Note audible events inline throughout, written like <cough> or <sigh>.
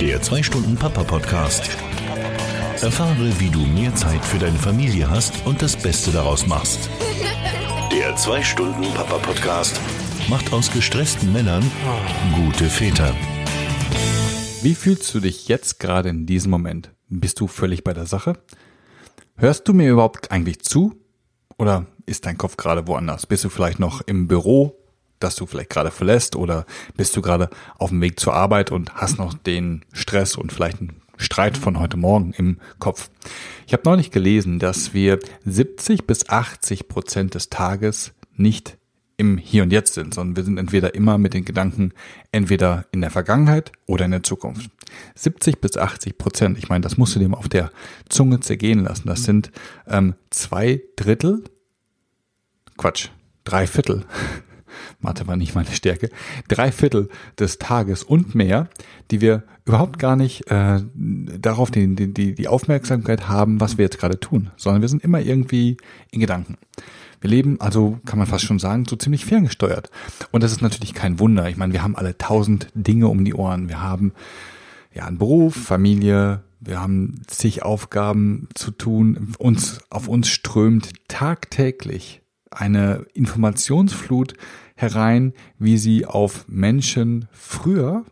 Der 2-Stunden-Papa-Podcast. Erfahre, wie du mehr Zeit für deine Familie hast und das Beste daraus machst. Der 2-Stunden-Papa-Podcast macht aus gestressten Männern gute Väter. Wie fühlst du dich jetzt gerade in diesem Moment? Bist du völlig bei der Sache? Hörst du mir überhaupt eigentlich zu? Oder ist dein Kopf gerade woanders? Bist du vielleicht noch im Büro das du vielleicht gerade verlässt oder bist du gerade auf dem Weg zur Arbeit und hast noch den Stress und vielleicht einen Streit von heute Morgen im Kopf. Ich habe neulich gelesen, dass wir 70 bis 80 Prozent des Tages nicht im Hier und Jetzt sind, sondern wir sind entweder immer mit den Gedanken entweder in der Vergangenheit oder in der Zukunft. 70 bis 80 Prozent, ich meine, das musst du dir mal auf der Zunge zergehen lassen. Das sind ähm, zwei Drittel, Quatsch, drei Viertel Mathe war nicht meine Stärke, drei Viertel des Tages und mehr, die wir überhaupt gar nicht äh, darauf die, die, die Aufmerksamkeit haben, was wir jetzt gerade tun, sondern wir sind immer irgendwie in Gedanken. Wir leben also, kann man fast schon sagen, so ziemlich ferngesteuert. Und das ist natürlich kein Wunder. Ich meine, wir haben alle tausend Dinge um die Ohren. Wir haben ja einen Beruf, Familie, wir haben zig Aufgaben zu tun. Uns, auf uns strömt tagtäglich eine Informationsflut herein, wie sie auf Menschen früher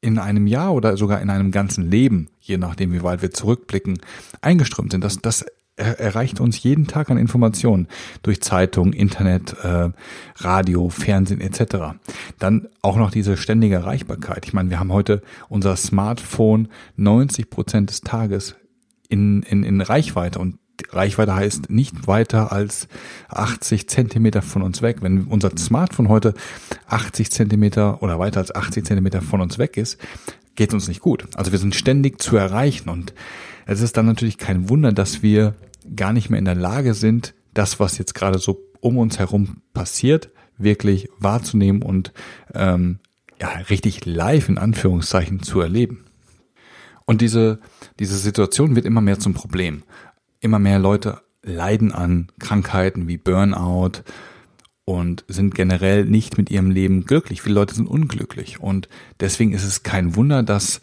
in einem Jahr oder sogar in einem ganzen Leben, je nachdem wie weit wir zurückblicken, eingeströmt sind. Das, das erreicht uns jeden Tag an Informationen durch Zeitung, Internet, äh, Radio, Fernsehen etc. Dann auch noch diese ständige Erreichbarkeit. Ich meine, wir haben heute unser Smartphone 90 Prozent des Tages in, in, in Reichweite und Reichweite heißt nicht weiter als 80 Zentimeter von uns weg. Wenn unser Smartphone heute 80 Zentimeter oder weiter als 80 Zentimeter von uns weg ist, geht es uns nicht gut. Also wir sind ständig zu erreichen und es ist dann natürlich kein Wunder, dass wir gar nicht mehr in der Lage sind, das, was jetzt gerade so um uns herum passiert, wirklich wahrzunehmen und ähm, ja, richtig live in Anführungszeichen zu erleben. Und diese, diese Situation wird immer mehr zum Problem immer mehr Leute leiden an Krankheiten wie Burnout und sind generell nicht mit ihrem Leben glücklich. Viele Leute sind unglücklich und deswegen ist es kein Wunder, dass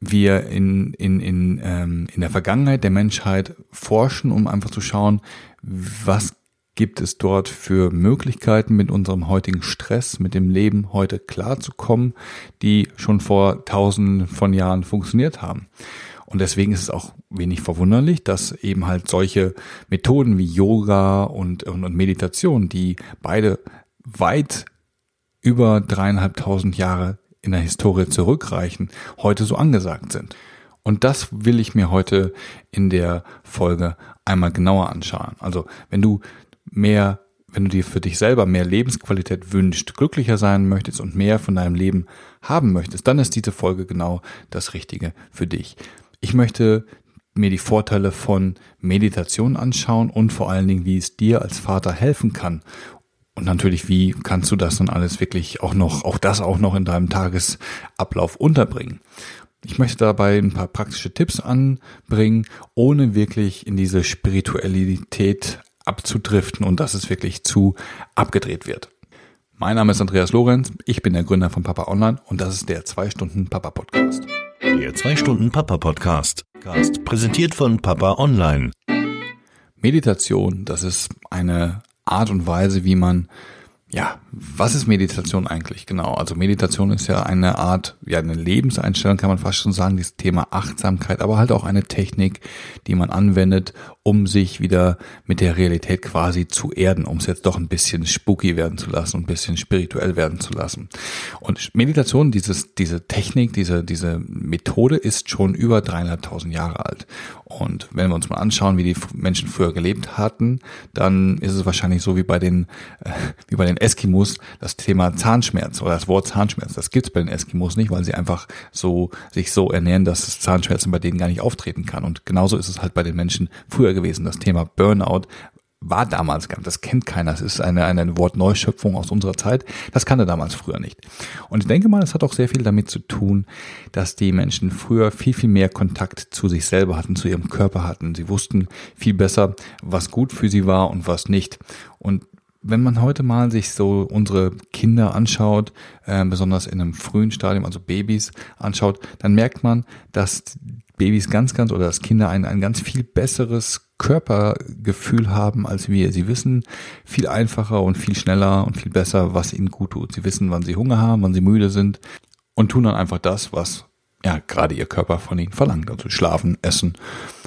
wir in, in, in, ähm, in der Vergangenheit der Menschheit forschen, um einfach zu schauen, was gibt es dort für Möglichkeiten, mit unserem heutigen Stress, mit dem Leben heute klarzukommen, die schon vor tausenden von Jahren funktioniert haben. Und deswegen ist es auch wenig verwunderlich, dass eben halt solche Methoden wie Yoga und, und, und Meditation, die beide weit über dreieinhalbtausend Jahre in der Historie zurückreichen, heute so angesagt sind. Und das will ich mir heute in der Folge einmal genauer anschauen. Also wenn du mehr, wenn du dir für dich selber mehr Lebensqualität wünscht, glücklicher sein möchtest und mehr von deinem Leben haben möchtest, dann ist diese Folge genau das Richtige für dich. Ich möchte mir die Vorteile von Meditation anschauen und vor allen Dingen, wie es dir als Vater helfen kann. Und natürlich, wie kannst du das dann alles wirklich auch noch, auch das auch noch in deinem Tagesablauf unterbringen? Ich möchte dabei ein paar praktische Tipps anbringen, ohne wirklich in diese Spiritualität abzudriften und dass es wirklich zu abgedreht wird. Mein Name ist Andreas Lorenz, ich bin der Gründer von Papa Online und das ist der 2 Stunden Papa Podcast. Der 2-Stunden-Papa-Podcast. Präsentiert von Papa Online. Meditation, das ist eine Art und Weise, wie man ja, was ist Meditation eigentlich genau? Also Meditation ist ja eine Art, ja eine Lebenseinstellung kann man fast schon sagen, dieses Thema Achtsamkeit, aber halt auch eine Technik, die man anwendet, um sich wieder mit der Realität quasi zu erden, um es jetzt doch ein bisschen spooky werden zu lassen, ein bisschen spirituell werden zu lassen. Und Meditation, dieses, diese Technik, diese, diese Methode ist schon über dreieinhalbtausend Jahre alt. Und wenn wir uns mal anschauen, wie die Menschen früher gelebt hatten, dann ist es wahrscheinlich so wie bei den, äh, wie bei den Eskimos das Thema Zahnschmerz oder das Wort Zahnschmerz. Das gibt's bei den Eskimos nicht, weil sie einfach so, sich so ernähren, dass das Zahnschmerzen bei denen gar nicht auftreten kann. Und genauso ist es halt bei den Menschen früher gewesen. Das Thema Burnout war damals gar nicht, das kennt keiner. Es ist eine, eine Wortneuschöpfung aus unserer Zeit. Das kannte damals früher nicht. Und ich denke mal, es hat auch sehr viel damit zu tun, dass die Menschen früher viel, viel mehr Kontakt zu sich selber hatten, zu ihrem Körper hatten. Sie wussten viel besser, was gut für sie war und was nicht. Und wenn man heute mal sich so unsere Kinder anschaut, äh, besonders in einem frühen Stadium, also Babys anschaut, dann merkt man, dass Babys ganz, ganz oder dass Kinder ein, ein ganz viel besseres Körpergefühl haben als wir. Sie wissen viel einfacher und viel schneller und viel besser, was ihnen gut tut. Sie wissen, wann sie Hunger haben, wann sie müde sind und tun dann einfach das, was ja gerade ihr Körper von ihnen verlangt. Also schlafen, essen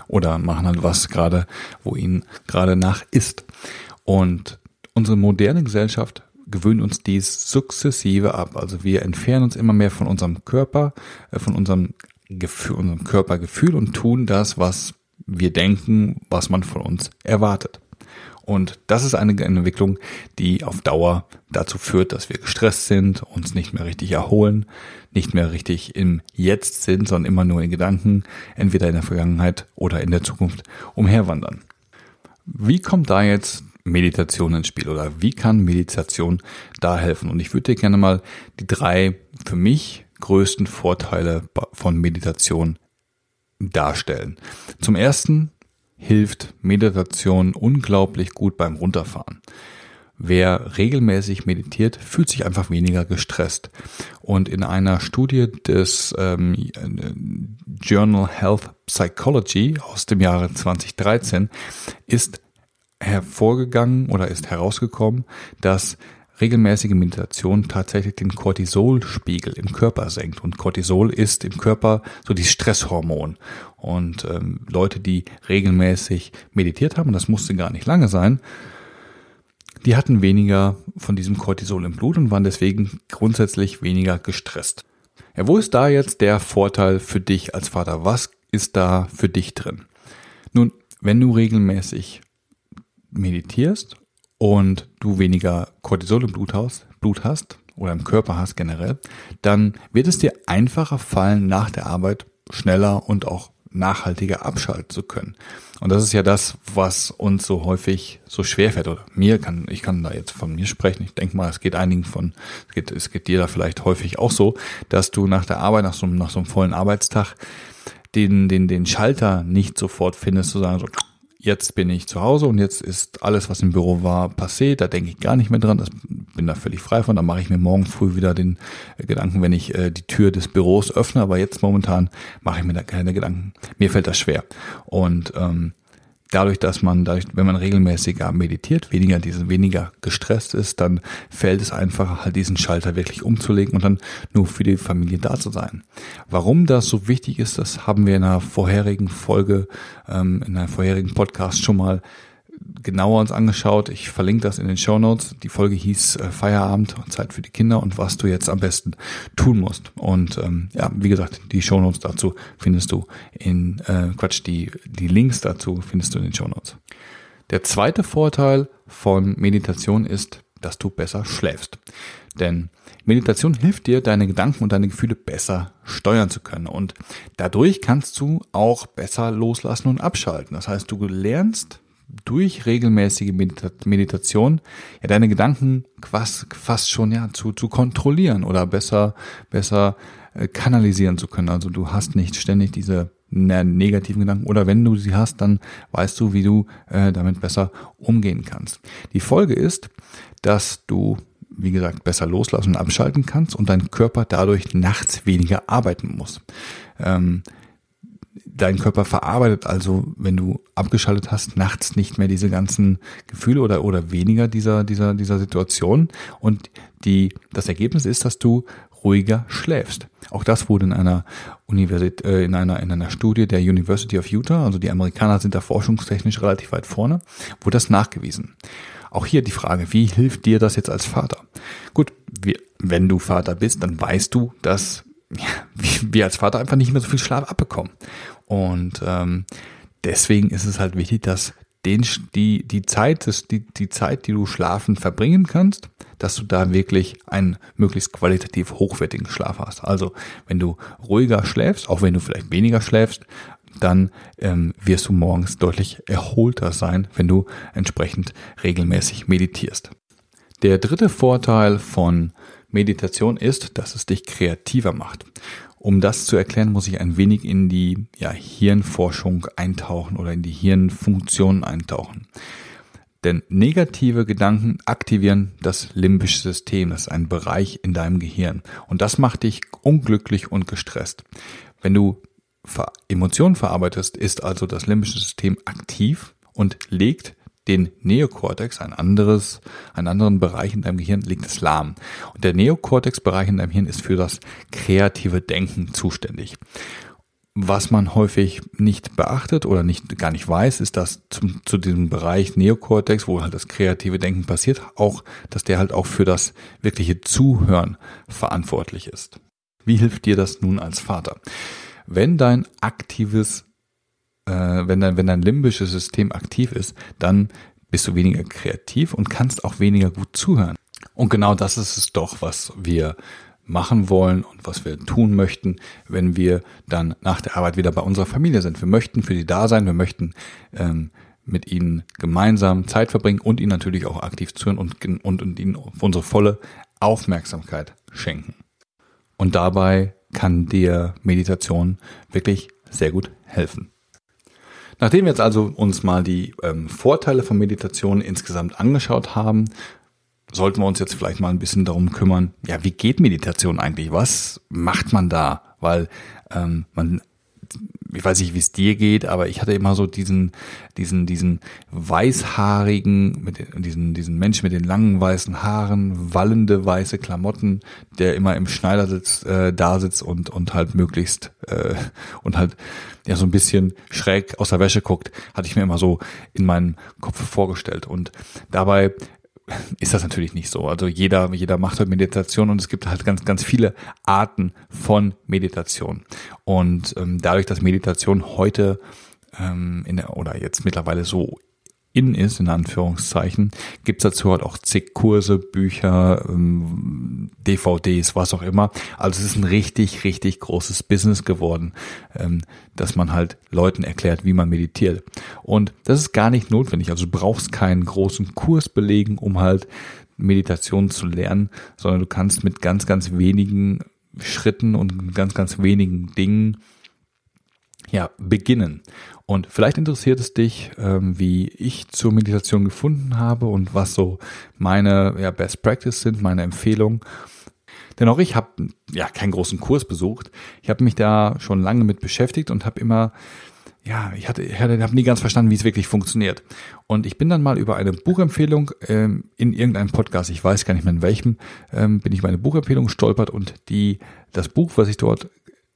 oder machen halt was gerade, wo ihnen gerade nach ist. Und unsere moderne Gesellschaft gewöhnt uns dies sukzessive ab. Also wir entfernen uns immer mehr von unserem Körper, äh, von unserem Gefühl, unserem Körpergefühl und tun das, was wir denken, was man von uns erwartet. Und das ist eine Entwicklung, die auf Dauer dazu führt, dass wir gestresst sind, uns nicht mehr richtig erholen, nicht mehr richtig im Jetzt sind, sondern immer nur in Gedanken, entweder in der Vergangenheit oder in der Zukunft umherwandern. Wie kommt da jetzt Meditation ins Spiel oder wie kann Meditation da helfen? Und ich würde dir gerne mal die drei für mich größten Vorteile von Meditation darstellen. Zum ersten hilft Meditation unglaublich gut beim Runterfahren. Wer regelmäßig meditiert, fühlt sich einfach weniger gestresst. Und in einer Studie des ähm, Journal Health Psychology aus dem Jahre 2013 ist hervorgegangen oder ist herausgekommen, dass regelmäßige Meditation tatsächlich den Cortisolspiegel im Körper senkt. Und Cortisol ist im Körper so die Stresshormon. Und ähm, Leute, die regelmäßig meditiert haben, das musste gar nicht lange sein, die hatten weniger von diesem Cortisol im Blut und waren deswegen grundsätzlich weniger gestresst. Ja, wo ist da jetzt der Vorteil für dich als Vater? Was ist da für dich drin? Nun, wenn du regelmäßig meditierst und du weniger Cortisol im Blut hast, Blut hast oder im Körper hast generell, dann wird es dir einfacher fallen, nach der Arbeit schneller und auch nachhaltiger abschalten zu können. Und das ist ja das, was uns so häufig so schwer fällt. Oder mir kann, ich kann da jetzt von mir sprechen. Ich denke mal, es geht einigen von, es geht, es geht dir da vielleicht häufig auch so, dass du nach der Arbeit, nach so, nach so einem vollen Arbeitstag, den, den, den Schalter nicht sofort findest, zu sagen, so, jetzt bin ich zu Hause und jetzt ist alles, was im Büro war, passé. Da denke ich gar nicht mehr dran. Das bin da völlig frei von. Da mache ich mir morgen früh wieder den Gedanken, wenn ich äh, die Tür des Büros öffne. Aber jetzt momentan mache ich mir da keine Gedanken. Mir fällt das schwer. Und ähm, dadurch, dass man, dadurch, wenn man regelmäßiger meditiert, weniger diesen, weniger gestresst ist, dann fällt es einfacher, halt diesen Schalter wirklich umzulegen und dann nur für die Familie da zu sein. Warum das so wichtig ist, das haben wir in einer vorherigen Folge, ähm, in einer vorherigen Podcast schon mal genauer uns angeschaut. Ich verlinke das in den Show Notes. Die Folge hieß äh, Feierabend und Zeit für die Kinder und was du jetzt am besten tun musst. Und ähm, ja, wie gesagt, die Show Notes dazu findest du in äh, Quatsch, die, die Links dazu findest du in den Show Notes. Der zweite Vorteil von Meditation ist, dass du besser schläfst. Denn Meditation hilft dir, deine Gedanken und deine Gefühle besser steuern zu können. Und dadurch kannst du auch besser loslassen und abschalten. Das heißt, du lernst durch regelmäßige Medita Meditation ja deine Gedanken fast, fast schon ja zu, zu kontrollieren oder besser besser äh, kanalisieren zu können. Also du hast nicht ständig diese ne, negativen Gedanken oder wenn du sie hast, dann weißt du, wie du äh, damit besser umgehen kannst. Die Folge ist, dass du wie gesagt, besser loslassen und abschalten kannst und dein Körper dadurch nachts weniger arbeiten muss. Ähm, dein Körper verarbeitet also, wenn du abgeschaltet hast, nachts nicht mehr diese ganzen Gefühle oder, oder weniger dieser, dieser, dieser Situation. Und die, das Ergebnis ist, dass du ruhiger schläfst. Auch das wurde in einer Universität, äh, in einer, in einer Studie der University of Utah, also die Amerikaner sind da forschungstechnisch relativ weit vorne, wurde das nachgewiesen. Auch hier die Frage, wie hilft dir das jetzt als Vater? Gut, wir, wenn du Vater bist, dann weißt du, dass <laughs> wir als Vater einfach nicht mehr so viel Schlaf abbekommen. Und ähm, deswegen ist es halt wichtig, dass den, die, die Zeit, das, die, die Zeit, die du schlafen verbringen kannst, dass du da wirklich einen möglichst qualitativ hochwertigen Schlaf hast. Also wenn du ruhiger schläfst, auch wenn du vielleicht weniger schläfst, dann ähm, wirst du morgens deutlich erholter sein, wenn du entsprechend regelmäßig meditierst. Der dritte Vorteil von Meditation ist, dass es dich kreativer macht. Um das zu erklären, muss ich ein wenig in die ja, Hirnforschung eintauchen oder in die Hirnfunktion eintauchen. Denn negative Gedanken aktivieren das limbische System. Das ist ein Bereich in deinem Gehirn. Und das macht dich unglücklich und gestresst. Wenn du Emotionen verarbeitest, ist also das limbische System aktiv und legt den Neokortex, ein anderes, einen anderen Bereich in deinem Gehirn, liegt es lahm. Und der Neokortex-Bereich in deinem Hirn ist für das kreative Denken zuständig. Was man häufig nicht beachtet oder nicht, gar nicht weiß, ist, dass zum, zu diesem Bereich Neokortex, wo halt das kreative Denken passiert, auch, dass der halt auch für das wirkliche Zuhören verantwortlich ist. Wie hilft dir das nun als Vater? Wenn dein aktives äh, wenn, dein, wenn dein limbisches System aktiv ist, dann bist du weniger kreativ und kannst auch weniger gut zuhören. Und genau das ist es doch, was wir machen wollen und was wir tun möchten, wenn wir dann nach der Arbeit wieder bei unserer Familie sind. Wir möchten für die da sein, wir möchten ähm, mit ihnen gemeinsam Zeit verbringen und ihnen natürlich auch aktiv zuhören und, und, und ihnen unsere volle Aufmerksamkeit schenken. Und dabei kann dir Meditation wirklich sehr gut helfen. Nachdem wir jetzt also uns mal die ähm, Vorteile von Meditation insgesamt angeschaut haben, sollten wir uns jetzt vielleicht mal ein bisschen darum kümmern, ja, wie geht Meditation eigentlich? Was macht man da? Weil ähm, man ich weiß nicht, wie es dir geht, aber ich hatte immer so diesen, diesen, diesen weißhaarigen, mit diesen, diesen Mensch mit den langen weißen Haaren, wallende weiße Klamotten, der immer im Schneidersitz äh, da sitzt und, und halt möglichst äh, und halt ja so ein bisschen schräg aus der Wäsche guckt, hatte ich mir immer so in meinem Kopf vorgestellt. Und dabei ist das natürlich nicht so. Also jeder, jeder macht halt Meditation und es gibt halt ganz, ganz viele Arten von Meditation. Und ähm, dadurch, dass Meditation heute ähm, in der, oder jetzt mittlerweile so in ist, in Anführungszeichen, gibt's dazu halt auch zig Kurse, Bücher, ähm, DVDs, was auch immer. Also es ist ein richtig, richtig großes Business geworden, ähm, dass man halt Leuten erklärt, wie man meditiert. Und das ist gar nicht notwendig. Also du brauchst keinen großen Kurs belegen, um halt Meditation zu lernen, sondern du kannst mit ganz, ganz wenigen Schritten und ganz, ganz wenigen Dingen ja, beginnen. Und vielleicht interessiert es dich, ähm, wie ich zur Meditation gefunden habe und was so meine Best Practice sind, meine Empfehlungen. Denn auch ich habe ja keinen großen Kurs besucht. Ich habe mich da schon lange mit beschäftigt und habe immer ja, ich hatte, ich habe nie ganz verstanden, wie es wirklich funktioniert. Und ich bin dann mal über eine Buchempfehlung ähm, in irgendeinem Podcast, ich weiß gar nicht mehr in welchem, ähm, bin ich über eine Buchempfehlung gestolpert und die, das Buch, was ich dort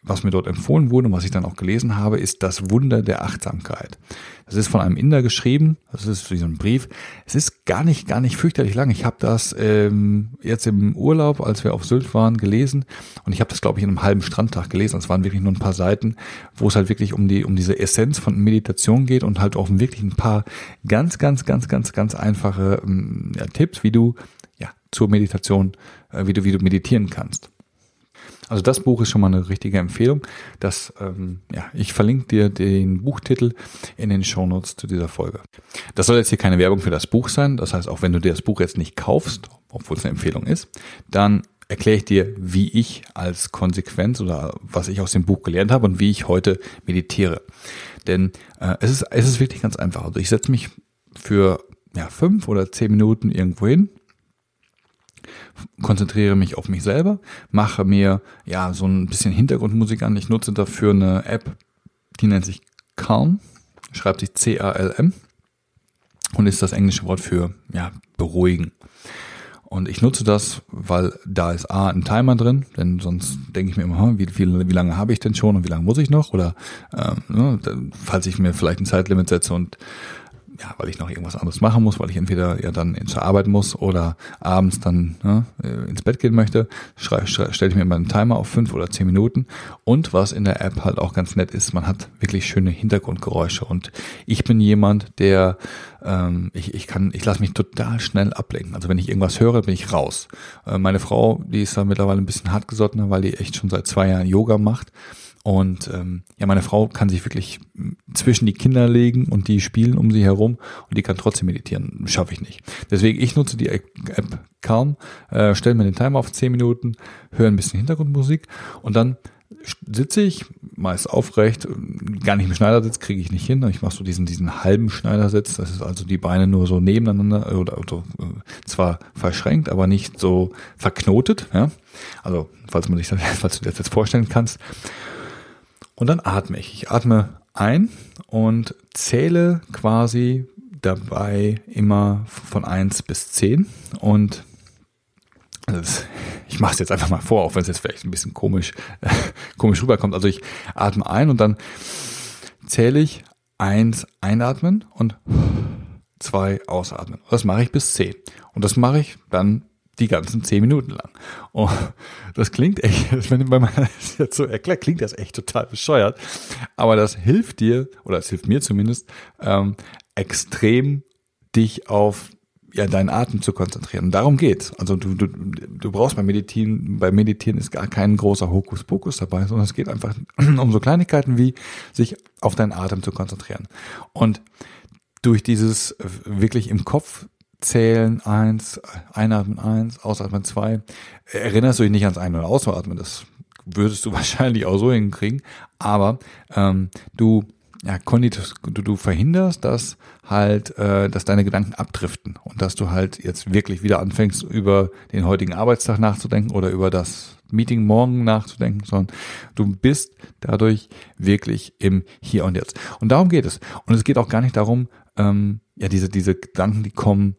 was mir dort empfohlen wurde und was ich dann auch gelesen habe, ist das Wunder der Achtsamkeit. Das ist von einem Inder geschrieben, das ist wie so ein Brief. Es ist gar nicht, gar nicht fürchterlich lang. Ich habe das ähm, jetzt im Urlaub, als wir auf Sylt waren, gelesen und ich habe das, glaube ich, in einem halben Strandtag gelesen. Es waren wirklich nur ein paar Seiten, wo es halt wirklich um die, um diese Essenz von Meditation geht und halt auch wirklich ein paar ganz, ganz, ganz, ganz, ganz einfache ähm, ja, Tipps, wie du ja zur Meditation, äh, wie du, wie du meditieren kannst. Also das Buch ist schon mal eine richtige Empfehlung. Das, ähm, ja, ich verlinke dir den Buchtitel in den Shownotes zu dieser Folge. Das soll jetzt hier keine Werbung für das Buch sein. Das heißt, auch wenn du dir das Buch jetzt nicht kaufst, obwohl es eine Empfehlung ist, dann erkläre ich dir, wie ich als Konsequenz oder was ich aus dem Buch gelernt habe und wie ich heute meditiere. Denn äh, es, ist, es ist wirklich ganz einfach. Also ich setze mich für ja, fünf oder zehn Minuten irgendwo hin, konzentriere mich auf mich selber, mache mir ja so ein bisschen Hintergrundmusik an. Ich nutze dafür eine App, die nennt sich Calm, schreibt sich C-A-L-M und ist das englische Wort für ja, beruhigen. Und ich nutze das, weil da ist A ein Timer drin, denn sonst denke ich mir immer, wie, wie, wie lange habe ich denn schon und wie lange muss ich noch? Oder ähm, ne, falls ich mir vielleicht ein Zeitlimit setze und ja, weil ich noch irgendwas anderes machen muss, weil ich entweder ja dann zur Arbeit muss oder abends dann ne, äh, ins Bett gehen möchte, stelle ich mir mal einen Timer auf fünf oder zehn Minuten. Und was in der App halt auch ganz nett ist, man hat wirklich schöne Hintergrundgeräusche. Und ich bin jemand, der ähm, ich, ich kann, ich lasse mich total schnell ablenken. Also wenn ich irgendwas höre, bin ich raus. Äh, meine Frau, die ist da mittlerweile ein bisschen hartgesottener, weil die echt schon seit zwei Jahren Yoga macht. Und ähm, ja, meine Frau kann sich wirklich zwischen die Kinder legen und die spielen um sie herum und die kann trotzdem meditieren. Schaffe ich nicht. Deswegen, ich nutze die App Calm, äh, stelle mir den Timer auf 10 Minuten, höre ein bisschen Hintergrundmusik und dann sitze ich meist aufrecht, gar nicht im Schneidersitz kriege ich nicht hin. Ich mache so diesen diesen halben Schneidersitz, das ist also die Beine nur so nebeneinander oder, oder zwar verschränkt, aber nicht so verknotet. Ja? Also falls man sich das, <laughs> falls du dir das jetzt vorstellen kannst. Und dann atme ich. Ich atme ein und zähle quasi dabei immer von eins bis zehn und das, <laughs> ich mache es jetzt einfach mal vor, auch wenn es jetzt vielleicht ein bisschen komisch, <laughs> komisch rüberkommt. Also ich atme ein und dann zähle ich eins einatmen und zwei ausatmen. Das mache ich bis zehn. Und das mache ich dann die ganzen zehn Minuten lang. Und das klingt echt, <laughs> wenn man das <laughs> jetzt so erklärt, klingt das echt total bescheuert. Aber das hilft dir, oder es hilft mir zumindest, ähm, extrem dich auf ja, deinen Atem zu konzentrieren. Und darum geht's. Also du, du, du brauchst beim Meditieren, beim Meditieren ist gar kein großer Hokuspokus dabei, sondern es geht einfach <clears throat> um so Kleinigkeiten wie sich auf deinen Atem zu konzentrieren. Und durch dieses wirklich im Kopf zählen, eins, einatmen eins, ausatmen zwei, erinnerst du dich nicht ans Ein- oder Ausatmen. Das würdest du <laughs> wahrscheinlich auch so hinkriegen. Aber ähm, du ja, du, du verhinderst, dass halt, äh, dass deine Gedanken abdriften und dass du halt jetzt wirklich wieder anfängst, über den heutigen Arbeitstag nachzudenken oder über das Meeting morgen nachzudenken, sondern du bist dadurch wirklich im Hier und Jetzt. Und darum geht es. Und es geht auch gar nicht darum, ähm, ja, diese, diese Gedanken, die kommen,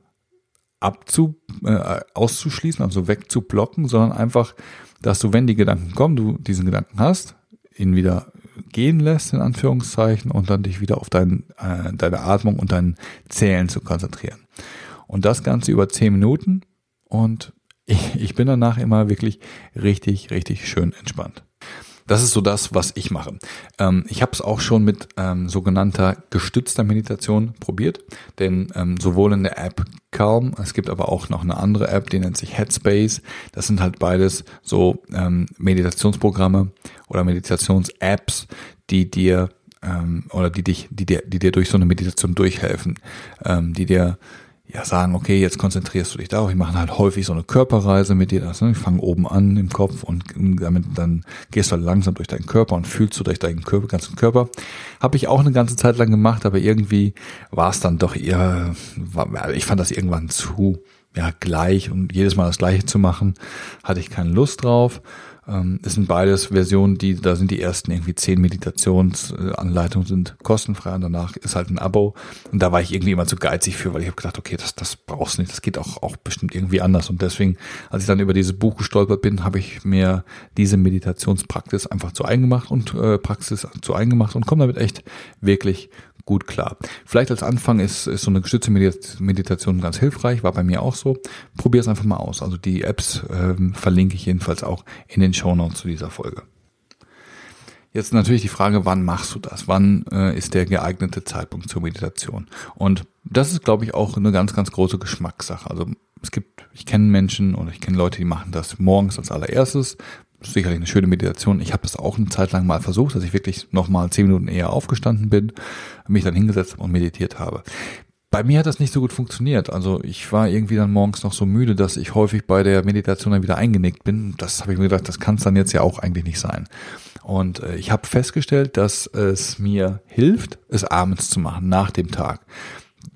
abzu, äh, auszuschließen, also wegzublocken, sondern einfach, dass du, wenn die Gedanken kommen, du diesen Gedanken hast, ihn wieder gehen lässt, in Anführungszeichen, und dann dich wieder auf dein, äh, deine Atmung und dein Zählen zu konzentrieren. Und das Ganze über zehn Minuten und ich, <laughs> ich bin danach immer wirklich richtig, richtig schön entspannt. Das ist so das, was ich mache. Ähm, ich habe es auch schon mit ähm, sogenannter gestützter Meditation probiert, denn ähm, sowohl in der App Calm, es gibt aber auch noch eine andere App, die nennt sich Headspace. Das sind halt beides so ähm, Meditationsprogramme oder Meditations-Apps, die dir ähm, oder die dich, die dir, die dir durch so eine Meditation durchhelfen, ähm, die dir ja sagen, okay, jetzt konzentrierst du dich darauf. Ich mache halt häufig so eine Körperreise mit dir. Das, ne? Ich fange oben an im Kopf und damit dann gehst du halt langsam durch deinen Körper und fühlst du durch deinen Körper, ganzen Körper. Habe ich auch eine ganze Zeit lang gemacht, aber irgendwie war es dann doch eher, war, ich fand das irgendwann zu ja, gleich und jedes Mal das Gleiche zu machen, hatte ich keine Lust drauf. Ähm, es sind beides Versionen, die, da sind die ersten irgendwie zehn Meditationsanleitungen sind kostenfrei und danach ist halt ein Abo. Und da war ich irgendwie immer zu geizig für, weil ich habe gedacht, okay, das, das brauchst du nicht, das geht auch, auch bestimmt irgendwie anders. Und deswegen, als ich dann über dieses Buch gestolpert bin, habe ich mir diese Meditationspraxis einfach zu eingemacht und äh, Praxis zu eingemacht und komme damit echt wirklich gut klar. Vielleicht als Anfang ist, ist so eine gestützte Meditation ganz hilfreich, war bei mir auch so. Probier es einfach mal aus. Also die Apps ähm, verlinke ich jedenfalls auch in den Show Notes zu dieser Folge. Jetzt natürlich die Frage, wann machst du das? Wann äh, ist der geeignete Zeitpunkt zur Meditation? Und das ist, glaube ich, auch eine ganz, ganz große Geschmackssache. Also es gibt, ich kenne Menschen oder ich kenne Leute, die machen das morgens als allererstes, sicherlich eine schöne Meditation. Ich habe das auch eine Zeit lang mal versucht, dass ich wirklich nochmal zehn Minuten eher aufgestanden bin, mich dann hingesetzt und meditiert habe. Bei mir hat das nicht so gut funktioniert. Also ich war irgendwie dann morgens noch so müde, dass ich häufig bei der Meditation dann wieder eingenickt bin. Das habe ich mir gedacht, das kann es dann jetzt ja auch eigentlich nicht sein. Und äh, ich habe festgestellt, dass es mir hilft, es abends zu machen, nach dem Tag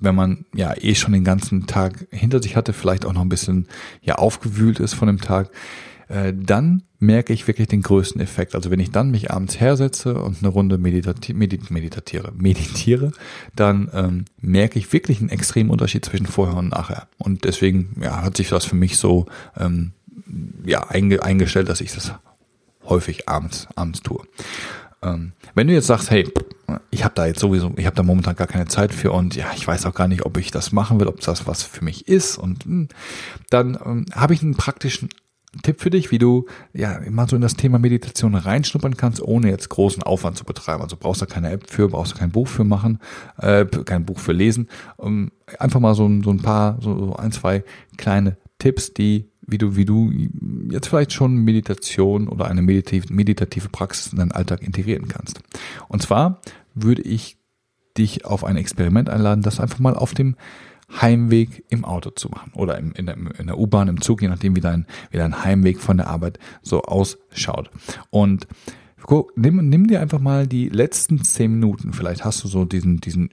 wenn man ja eh schon den ganzen Tag hinter sich hatte, vielleicht auch noch ein bisschen ja aufgewühlt ist von dem Tag, äh, dann merke ich wirklich den größten Effekt. Also wenn ich dann mich abends hersetze und eine Runde meditati medit meditiere, meditiere, dann ähm, merke ich wirklich einen extremen Unterschied zwischen vorher und nachher. Und deswegen ja, hat sich das für mich so ähm, ja, einge eingestellt, dass ich das häufig abends, abends tue. Ähm, wenn du jetzt sagst, hey, ich habe da jetzt sowieso, ich habe da momentan gar keine Zeit für und ja, ich weiß auch gar nicht, ob ich das machen will, ob das was für mich ist und hm, dann ähm, habe ich einen praktischen Tipp für dich, wie du ja immer so in das Thema Meditation reinschnuppern kannst, ohne jetzt großen Aufwand zu betreiben. Also brauchst du keine App für, brauchst du kein Buch für machen, äh, kein Buch für lesen. Um, einfach mal so, so ein paar, so, so ein, zwei kleine Tipps, die wie du, wie du jetzt vielleicht schon Meditation oder eine meditative, meditative Praxis in deinen Alltag integrieren kannst. Und zwar würde ich dich auf ein Experiment einladen, das einfach mal auf dem Heimweg im Auto zu machen oder im, in der, in der U-Bahn, im Zug, je nachdem, wie dein, wie dein Heimweg von der Arbeit so ausschaut. Und nimm, nimm dir einfach mal die letzten zehn Minuten. Vielleicht hast du so diesen, diesen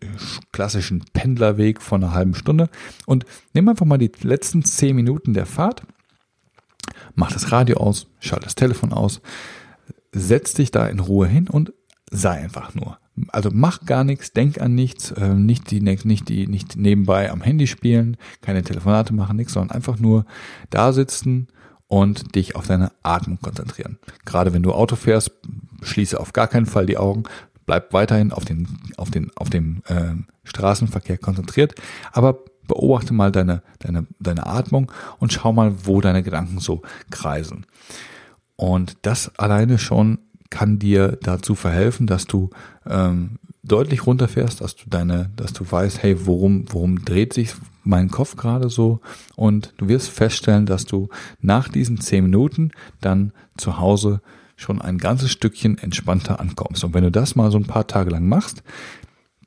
klassischen Pendlerweg von einer halben Stunde und nimm einfach mal die letzten zehn Minuten der Fahrt. Mach das Radio aus, schalt das Telefon aus, setz dich da in Ruhe hin und sei einfach nur. Also mach gar nichts, denk an nichts, äh, nicht die, nicht die, nicht nebenbei am Handy spielen, keine Telefonate machen, nichts, sondern einfach nur da sitzen und dich auf deine Atmung konzentrieren. Gerade wenn du Auto fährst, schließe auf gar keinen Fall die Augen, bleib weiterhin auf den, auf den, auf dem äh, Straßenverkehr konzentriert, aber beobachte mal deine, deine, deine Atmung und schau mal, wo deine Gedanken so kreisen. Und das alleine schon kann dir dazu verhelfen, dass du ähm, deutlich runterfährst, dass du deine, dass du weißt, hey, worum, worum dreht sich mein Kopf gerade so? Und du wirst feststellen, dass du nach diesen zehn Minuten dann zu Hause schon ein ganzes Stückchen entspannter ankommst. Und wenn du das mal so ein paar Tage lang machst,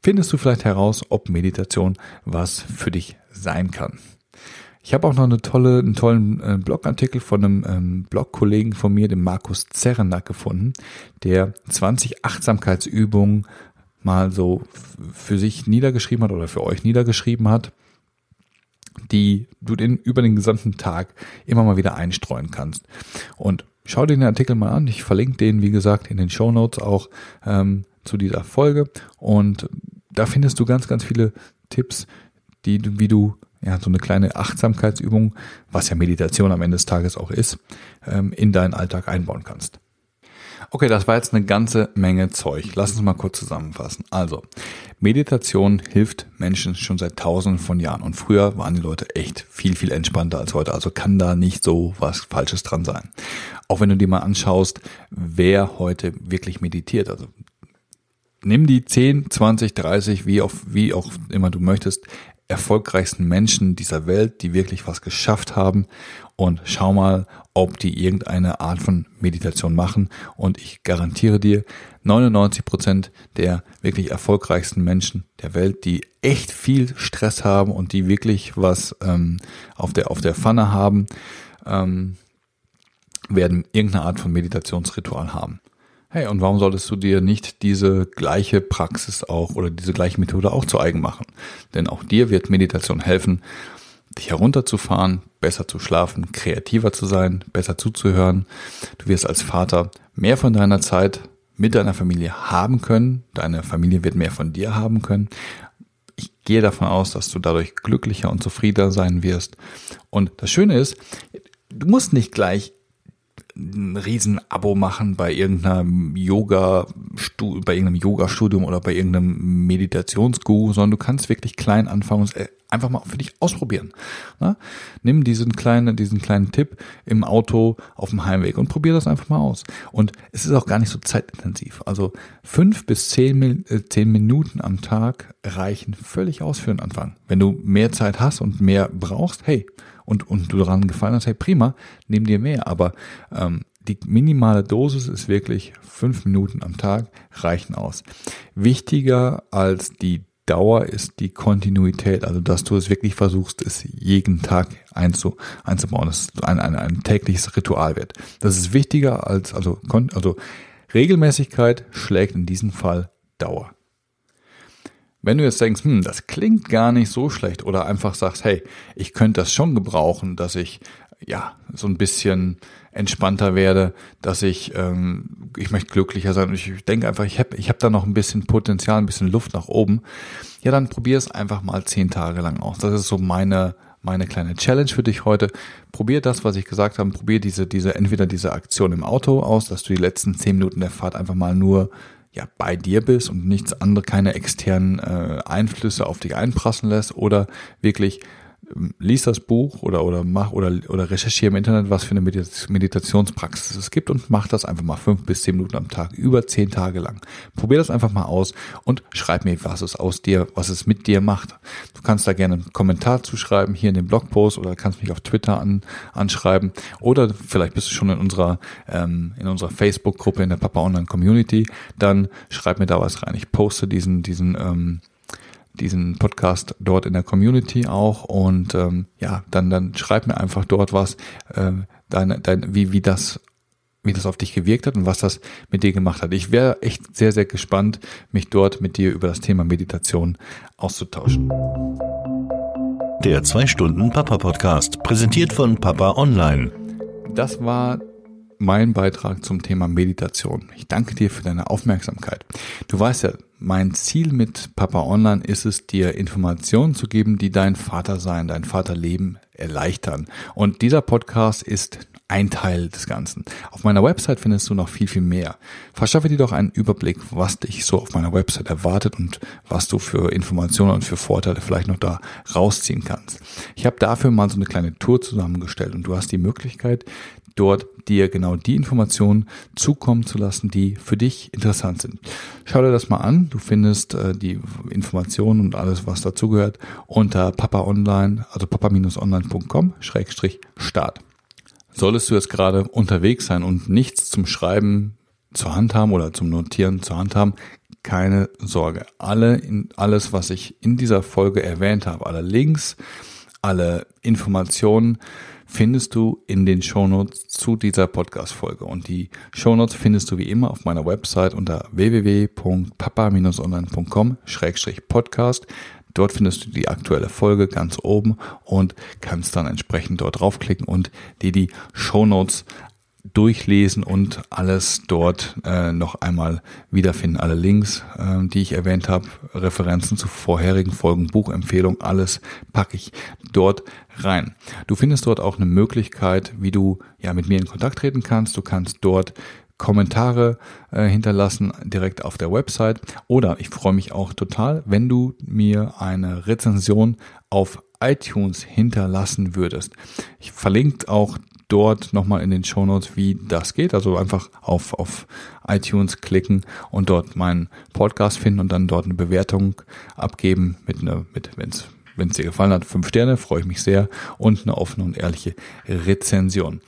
findest du vielleicht heraus, ob Meditation was für dich sein kann. Ich habe auch noch eine tolle, einen tollen äh, Blogartikel von einem ähm, Blogkollegen von mir, dem Markus Zerrenack, gefunden, der 20 Achtsamkeitsübungen mal so für sich niedergeschrieben hat oder für euch niedergeschrieben hat, die du den, über den gesamten Tag immer mal wieder einstreuen kannst. Und schau dir den Artikel mal an. Ich verlinke den, wie gesagt, in den Show Notes auch ähm, zu dieser Folge. Und da findest du ganz, ganz viele Tipps, die, wie du ja, so eine kleine Achtsamkeitsübung, was ja Meditation am Ende des Tages auch ist, ähm, in deinen Alltag einbauen kannst. Okay, das war jetzt eine ganze Menge Zeug. Lass uns mal kurz zusammenfassen. Also, Meditation hilft Menschen schon seit tausenden von Jahren. Und früher waren die Leute echt viel, viel entspannter als heute. Also kann da nicht so was Falsches dran sein. Auch wenn du dir mal anschaust, wer heute wirklich meditiert. Also nimm die 10, 20, 30, wie, auf, wie auch immer du möchtest, erfolgreichsten Menschen dieser Welt, die wirklich was geschafft haben und schau mal, ob die irgendeine Art von Meditation machen und ich garantiere dir, 99 Prozent der wirklich erfolgreichsten Menschen der Welt, die echt viel Stress haben und die wirklich was ähm, auf der auf der Pfanne haben, ähm, werden irgendeine Art von Meditationsritual haben. Hey, und warum solltest du dir nicht diese gleiche Praxis auch oder diese gleiche Methode auch zu eigen machen? Denn auch dir wird Meditation helfen, dich herunterzufahren, besser zu schlafen, kreativer zu sein, besser zuzuhören. Du wirst als Vater mehr von deiner Zeit mit deiner Familie haben können. Deine Familie wird mehr von dir haben können. Ich gehe davon aus, dass du dadurch glücklicher und zufriedener sein wirst. Und das Schöne ist, du musst nicht gleich ein Riesen-Abo machen bei irgendeinem Yoga, bei irgendeinem Yoga-Studium oder bei irgendeinem Meditationsguru, sondern du kannst wirklich klein anfangen und einfach mal für dich ausprobieren. Na? Nimm diesen kleinen, diesen kleinen Tipp im Auto auf dem Heimweg und probier das einfach mal aus. Und es ist auch gar nicht so zeitintensiv. Also fünf bis zehn, äh, zehn Minuten am Tag reichen völlig aus für den Anfang. Wenn du mehr Zeit hast und mehr brauchst, hey, und, und du daran gefallen hast, hey prima, nimm dir mehr. Aber ähm, die minimale Dosis ist wirklich fünf Minuten am Tag reichen aus. Wichtiger als die Dauer ist die Kontinuität, also dass du es wirklich versuchst, es jeden Tag einzu, einzubauen, dass es ein, ein, ein tägliches Ritual wird. Das ist wichtiger als, also, also Regelmäßigkeit schlägt in diesem Fall Dauer. Wenn du jetzt denkst, hm, das klingt gar nicht so schlecht oder einfach sagst, hey, ich könnte das schon gebrauchen, dass ich ja so ein bisschen entspannter werde, dass ich ähm, ich möchte glücklicher sein und ich denke einfach, ich habe ich hab da noch ein bisschen Potenzial, ein bisschen Luft nach oben. Ja, dann probier es einfach mal zehn Tage lang aus. Das ist so meine meine kleine Challenge für dich heute. Probier das, was ich gesagt habe. Probier diese diese entweder diese Aktion im Auto aus, dass du die letzten zehn Minuten der Fahrt einfach mal nur ja bei dir bist und nichts andere, keine externen äh, Einflüsse auf dich einprassen lässt oder wirklich lies das Buch oder, oder mach oder, oder recherchiere im Internet, was für eine Meditationspraxis es gibt und mach das einfach mal fünf bis zehn Minuten am Tag, über zehn Tage lang. Probier das einfach mal aus und schreib mir, was es aus dir, was es mit dir macht. Du kannst da gerne einen Kommentar zuschreiben, hier in dem Blogpost oder kannst mich auf Twitter an, anschreiben oder vielleicht bist du schon in unserer, ähm, in unserer Facebook-Gruppe in der Papa Online Community, dann schreib mir da was rein. Ich poste diesen, diesen, ähm, diesen Podcast dort in der Community auch und ähm, ja, dann dann schreib mir einfach dort was, äh, deine, dein, wie wie das wie das auf dich gewirkt hat und was das mit dir gemacht hat. Ich wäre echt sehr, sehr gespannt, mich dort mit dir über das Thema Meditation auszutauschen. Der 2-Stunden-Papa-Podcast, präsentiert von Papa Online. Das war mein Beitrag zum Thema Meditation. Ich danke dir für deine Aufmerksamkeit. Du weißt ja, mein Ziel mit Papa Online ist es, dir Informationen zu geben, die dein Vatersein, dein Vaterleben erleichtern. Und dieser Podcast ist ein Teil des Ganzen. Auf meiner Website findest du noch viel, viel mehr. Verschaffe dir doch einen Überblick, was dich so auf meiner Website erwartet und was du für Informationen und für Vorteile vielleicht noch da rausziehen kannst. Ich habe dafür mal so eine kleine Tour zusammengestellt und du hast die Möglichkeit, dort dir genau die Informationen zukommen zu lassen, die für dich interessant sind. Schau dir das mal an. Du findest äh, die Informationen und alles, was dazugehört, unter papa online, also papa-online.com-start. Solltest du jetzt gerade unterwegs sein und nichts zum Schreiben zur Hand haben oder zum Notieren zur Hand haben, keine Sorge. Alle, alles, was ich in dieser Folge erwähnt habe, alle Links, alle Informationen, findest du in den Shownotes zu dieser Podcast-Folge. Und die Shownotes findest du wie immer auf meiner Website unter www.papa-online.com-podcast. Dort findest du die aktuelle Folge ganz oben und kannst dann entsprechend dort draufklicken und dir die Shownotes durchlesen und alles dort äh, noch einmal wiederfinden. Alle Links, äh, die ich erwähnt habe, Referenzen zu vorherigen Folgen, Buchempfehlungen, alles packe ich dort rein. Du findest dort auch eine Möglichkeit, wie du ja mit mir in Kontakt treten kannst. Du kannst dort Kommentare äh, hinterlassen direkt auf der Website oder ich freue mich auch total, wenn du mir eine Rezension auf iTunes hinterlassen würdest. Ich verlinke auch dort nochmal in den Show Notes, wie das geht. Also einfach auf, auf iTunes klicken und dort meinen Podcast finden und dann dort eine Bewertung abgeben mit einer, mit, wenn's wenn es dir gefallen hat, fünf Sterne, freue ich mich sehr und eine offene und ehrliche Rezension.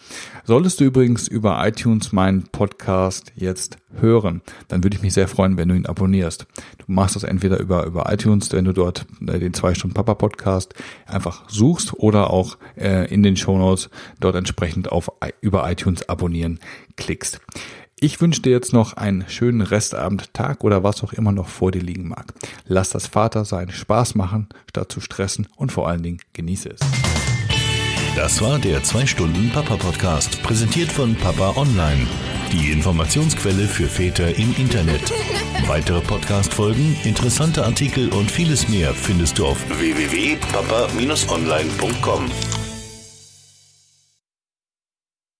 Solltest du übrigens über iTunes meinen Podcast jetzt hören, dann würde ich mich sehr freuen, wenn du ihn abonnierst. Du machst das entweder über, über iTunes, wenn du dort äh, den zwei Stunden Papa Podcast einfach suchst oder auch äh, in den Show Notes dort entsprechend auf über iTunes abonnieren klickst. Ich wünsche dir jetzt noch einen schönen Restabend, Tag oder was auch immer noch vor dir liegen mag. Lass das Vater sein Spaß machen, statt zu stressen und vor allen Dingen genieße es. Das war der 2-Stunden-Papa-Podcast, präsentiert von Papa Online. Die Informationsquelle für Väter im Internet. Weitere Podcast-Folgen, interessante Artikel und vieles mehr findest du auf www.papa-online.com.